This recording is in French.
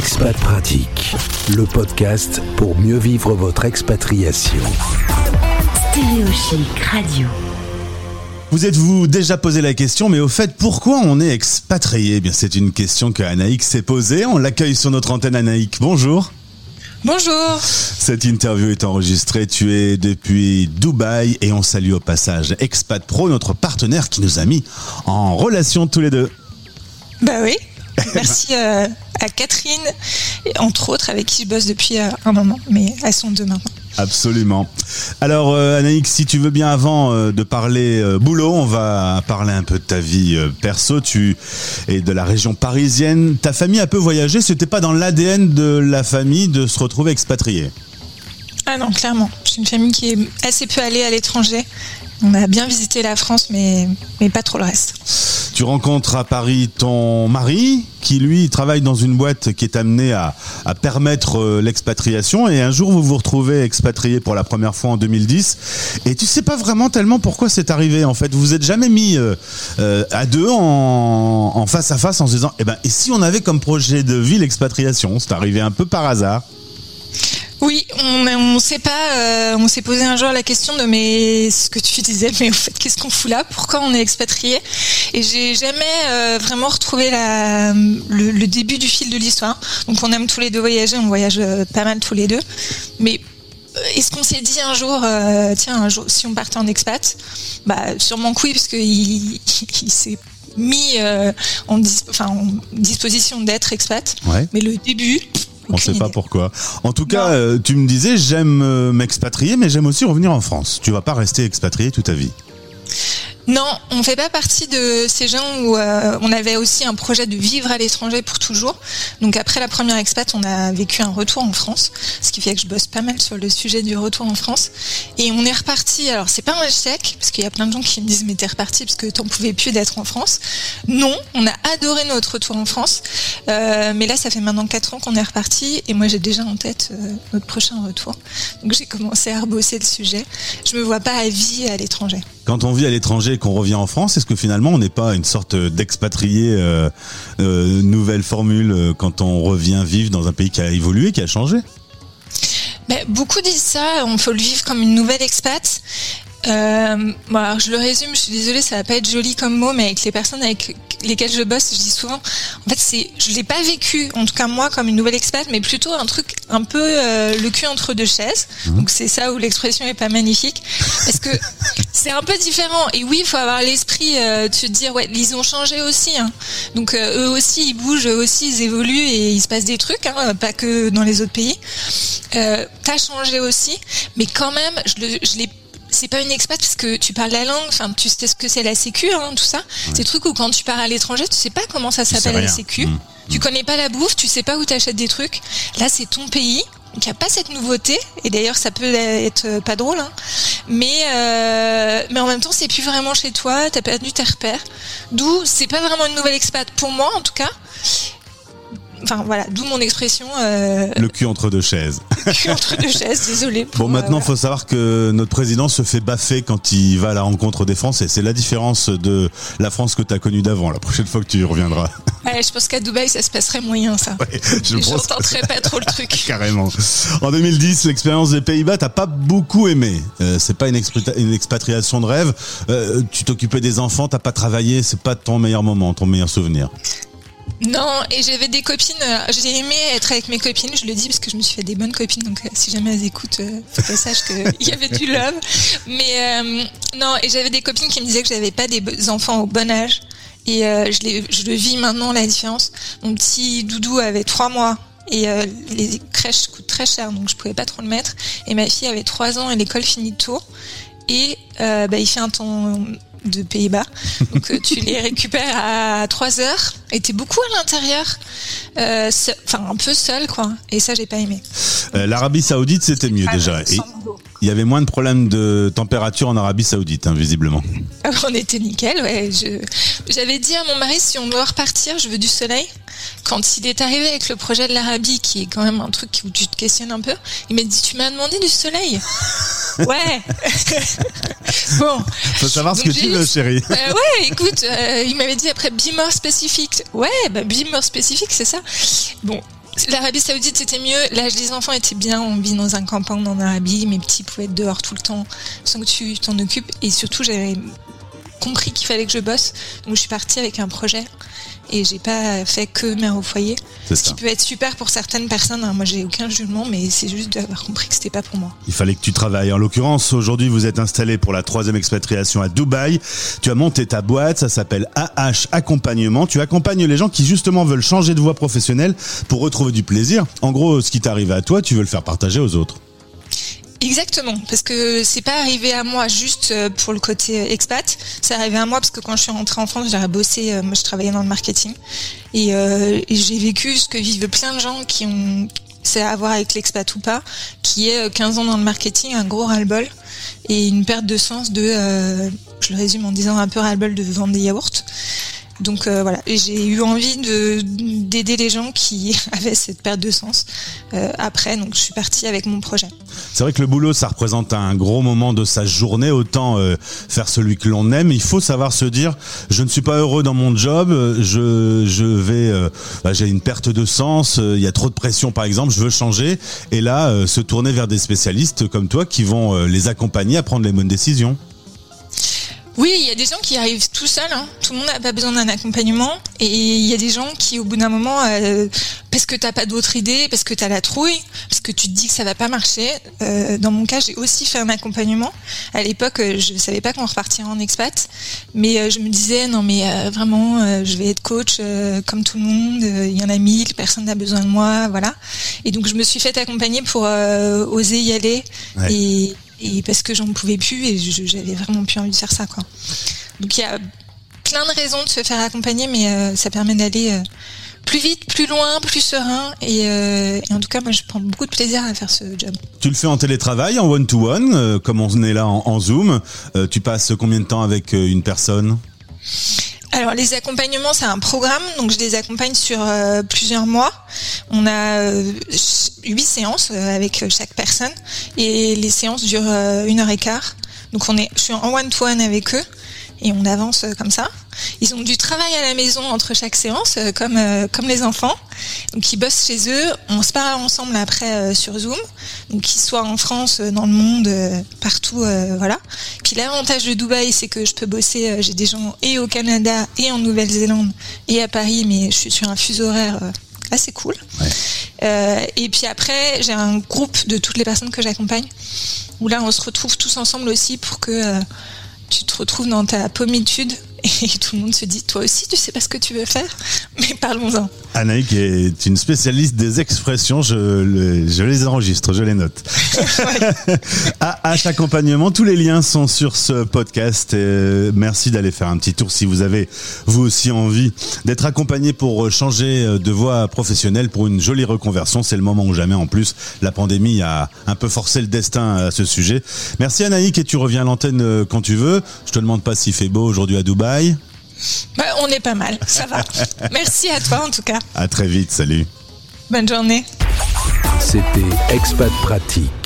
Expat Pratique, le podcast pour mieux vivre votre expatriation. Stéréochic Radio. Vous êtes-vous déjà posé la question, mais au fait, pourquoi on est expatrié? Eh bien, c'est une question que Anaïk s'est posée. On l'accueille sur notre antenne Anaïk. Bonjour. Bonjour. Cette interview est enregistrée. Tu es depuis Dubaï et on salue au passage Expat Pro, notre partenaire qui nous a mis en relation tous les deux. Bah oui. Merci euh, à Catherine, et entre autres, avec qui je bosse depuis euh, un moment, mais elles sont deux maintenant. Absolument. Alors euh, Anaïk, si tu veux bien avant euh, de parler euh, boulot, on va parler un peu de ta vie perso. Tu es de la région parisienne. Ta famille a peu voyagé. C'était pas dans l'ADN de la famille de se retrouver expatrié. Ah non, clairement. J'ai une famille qui est assez peu allée à l'étranger. On a bien visité la France, mais, pas trop le reste. Tu rencontres à Paris ton mari, qui lui travaille dans une boîte qui est amenée à, permettre euh, l'expatriation. Et un jour, vous vous retrouvez expatrié pour la première fois en 2010. Et tu sais pas vraiment tellement pourquoi c'est arrivé. En fait, vous vous êtes jamais mis euh, euh, à deux en, en face à face en se disant, eh ben, et si on avait comme projet de vie l'expatriation? C'est arrivé un peu par hasard. Oui, on on s'est pas, euh, on s'est posé un jour la question de mais ce que tu disais, mais en fait qu'est-ce qu'on fout là? Pourquoi on est expatrié? Et j'ai jamais euh, vraiment retrouvé la, le, le début du fil de l'histoire. Donc on aime tous les deux voyager, on voyage euh, pas mal tous les deux, mais est-ce qu'on s'est dit un jour, euh, tiens, un jour, si on partait en expat? Bah, sûrement que oui, parce qu'il il, s'est mis euh, en, dis- enfin, en disposition d'être expat. Ouais. Mais le début, On aucune sait pas pourquoi. En tout cas, euh, tu me disais, j'aime euh, m'expatrier, mais j'aime aussi revenir en France. Tu vas pas rester expatrié toute ta vie. Non, on fait pas partie de ces gens où euh, on avait aussi un projet de vivre à l'étranger pour toujours. Donc après la première expat, on a vécu un retour en France, ce qui fait que je bosse pas mal sur le sujet du retour en France. Et on est reparti. Alors c'est pas un échec parce qu'il y a plein de gens qui me disent mais t'es reparti parce que t'en pouvais plus d'être en France. Non, on a adoré notre retour en France, Euh, mais là ça fait maintenant quatre ans qu'on est reparti et moi j'ai déjà en tête euh, notre prochain retour. Donc j'ai commencé à rebosser le sujet. Je me vois pas à vie à l'étranger. Quand on vit à l'étranger et qu'on revient en France, est-ce que finalement on n'est pas une sorte d'expatrié euh, euh, nouvelle formule euh, quand on revient vivre dans un pays qui a évolué, qui a changé? Beaucoup disent ça, on peut le vivre comme une nouvelle expat. Euh, bon, alors je le résume, je suis désolée, ça va pas être joli comme mot, mais avec les personnes avec lesquelles je bosse, je dis souvent, en fait, c'est, je l'ai pas vécu, en tout cas moi, comme une nouvelle expat, mais plutôt un truc un peu euh, le cul entre deux chaises. Donc c'est ça où l'expression est pas magnifique, parce que c'est un peu différent. Et oui, il faut avoir l'esprit, euh, de se dire, ouais, ils ont changé aussi. hein. Donc euh, eux aussi, ils bougent, eux aussi, ils évoluent et il se passe des trucs, hein, pas que dans les autres pays. Euh, T'as changé aussi, mais quand même, je, le, je l'ai c'est pas une expat parce que tu parles la langue, enfin tu sais ce que c'est la sécu, hein, tout ça. C'est truc où quand tu pars à l'étranger, tu sais pas comment ça s'appelle la sécu. Mm. Tu connais pas la bouffe, tu sais pas où t'achètes des trucs. Là, c'est ton pays. Donc, il n'y a pas cette nouveauté. Et d'ailleurs, ça peut être pas drôle. Hein. Mais, euh, mais en même temps, c'est plus vraiment chez toi. T'as perdu tes repères. D'où, c'est pas vraiment une nouvelle expat. Pour moi, en tout cas. Enfin, voilà. D'où mon expression. Euh, Le cul entre deux chaises. cul entre deux chaises. Désolée. pour, Bon, maintenant, euh, faut savoir que notre président se fait baffer quand il va à la rencontre des Français. C'est la différence de la France que tu as connue d'avant, la prochaine fois que tu y reviendras. Ouais, je pense qu'à Dubaï, ça se passerait moyen, ça. Ouais, je pense. J'entendrais pas trop le truc. Carrément. En 2010, l'expérience des Pays-Bas, t'as pas beaucoup aimé. Euh, c'est pas une, une expatriation de rêve. Euh, tu t'occupais des enfants, t'as pas travaillé, c'est pas ton meilleur moment, ton meilleur souvenir. Non, et j'avais des copines. euh, J'ai aimé être avec mes copines, je le dis parce que je me suis fait des bonnes copines. Donc, euh, si jamais elles écoutent, euh, faut qu'elles sachent qu'il y avait du love. Mais euh, non, et j'avais des copines qui me disaient que j'avais pas des enfants au bon âge. Et euh, je, le vis maintenant, la différence. Mon petit doudou avait trois mois. Et euh, les crèches coûtent très cher, donc je pouvais pas trop le mettre. Et ma fille avait trois ans et l'école finit tôt. Et euh, bah, il fait un temps de Pays-Bas. Donc euh, tu les récupères à 3 heures et t'es beaucoup à l'intérieur, euh, enfin un peu seul quoi. Et ça j'ai pas aimé. Euh, L'Arabie Saoudite, c'était mieux déjà. Et Sans boulot. il y avait moins de problèmes de température en Arabie Saoudite, hein, visiblement. Ah, On était nickel, ouais. Je- J'avais dit à mon mari si on doit repartir, je veux du soleil. Quand il est arrivé avec le projet de l'Arabie, qui est quand même un truc où tu te questionnes un peu, il m'a dit tu m'as demandé du soleil. Ouais. bon. Faut savoir ce que tu veux, chérie. Euh, ouais, écoute, euh, il m'avait dit après be more spécifique. Ouais, bah be more spécifique, c'est ça. Bon, L'Arabie Saoudite c'était mieux. L'âge des enfants était bien. On vit dans un campagne en Arabie. Mes petits pouvaient être dehors tout le temps sans que tu t'en occupes. Et surtout, j'avais compris qu'il fallait que je bosse. Donc je suis partie avec un projet et j'ai pas fait que mère au foyer. Ce ça. qui peut être super pour certaines personnes. hein. Moi, j'ai aucun jugement, mais c'est juste d'avoir compris que c'était pas pour moi. Il fallait que tu travailles. En l'occurrence, aujourd'hui, vous êtes installé pour la troisième expatriation à Dubaï. Tu as monté ta boîte, ça s'appelle AH Accompagnement. Tu accompagnes les gens qui justement veulent changer de voie professionnelle pour retrouver du plaisir. En gros, ce qui t'est arrivé à toi, tu veux le faire partager aux autres. Exactement, parce que c'est pas arrivé à moi juste euh, pour le côté euh, expat, c'est arrivé à moi parce que quand je suis rentrée en France, j'ai bossé, euh, moi je travaillais dans le marketing et, j'ai vécu ce que vivent plein de gens qui ont c'est à voir avec l'expat ou pas, qui est euh, 15 ans dans le marketing, un gros ras-le-bol et une perte de sens de, je le résume en disant un peu ras-le-bol de vendre des yaourts. Donc euh, voilà, j'ai eu envie de d'aider les gens qui avaient cette perte de sens euh, après, donc je suis partie avec mon projet. C'est vrai que le boulot, ça représente un gros moment de sa journée. Autant euh, faire celui que l'on aime. Il faut savoir se dire, je ne suis pas heureux dans mon job. Je, je vais, bah, j'ai une perte de sens. Il y a trop de pression, par exemple. Je veux changer. Et là, se tourner vers des spécialistes comme toi qui vont les accompagner à prendre les bonnes décisions. Oui, il y a des gens qui arrivent tout seuls. hein. Tout le monde n'a pas besoin d'un accompagnement. Et il y a des gens qui, au bout d'un moment, euh, parce que t'as pas d'autre idée, parce que t'as la trouille, parce que tu te dis que ça va pas marcher. euh, dans mon cas, j'ai aussi fait un accompagnement. À l'époque, euh, je savais pas qu'on repartirait en expat, mais je me disais non, mais euh, vraiment, je vais être coach comme tout le monde. Il y en a mille, personne n'a besoin de moi, voilà. Et donc, je me suis fait accompagner pour oser y aller. Ouais. Et, et parce que j'en pouvais plus et j'avais vraiment plus envie de faire ça quoi. Donc il y a plein de raisons de se faire accompagner mais euh, ça permet d'aller euh, plus vite, plus loin, plus serein et, euh, et en tout cas moi je prends beaucoup de plaisir à faire ce job. Tu le fais en télétravail, en one-to-one, euh, comme on est là en, en Zoom. Euh, tu passes combien de temps avec euh, une personne? Alors les accompagnements c'est un programme donc je les accompagne sur euh, plusieurs mois. On a euh, huit séances euh, avec chaque personne et les séances durent euh, une heure et quart. Donc on est, je suis en one-to-one avec eux et on avance euh, comme ça. Ils ont du travail à la maison entre chaque séance, comme comme les enfants. Donc ils bossent chez eux. On se parle ensemble après sur Zoom. Donc qu'ils soient en France, dans le monde, partout, voilà. Puis l'avantage de Dubaï, c'est que je peux bosser. J'ai des gens et au Canada et en Nouvelle-Zélande et à Paris, mais je suis sur un fuseau horaire assez cool. Euh, et puis après, j'ai un groupe de toutes les personnes que j'accompagne, où là, on se retrouve tous ensemble aussi pour que euh, tu te retrouves dans ta pommitude et tout le monde se dit, toi aussi, tu sais pas ce que tu veux faire, mais parlons-en. Anaïk est une spécialiste des expressions, je, le- je les enregistre, je les note. AH Accompagnement, tous les liens sont sur ce podcast. Euh, merci d'aller faire un petit tour si vous avez vous aussi envie d'être accompagné pour changer de voie professionnelle pour une jolie reconversion. C'est le moment ou jamais. En plus, la pandémie a un peu forcé le destin à ce sujet. Merci Anaïk et tu reviens à l'antenne euh, quand tu veux. Je te demande pas s'il fait beau aujourd'hui à Dubaï. Bah, on est pas mal, ça va. Merci à toi en tout cas. À très vite, salut. Bonne journée. C'était Expat Pratique.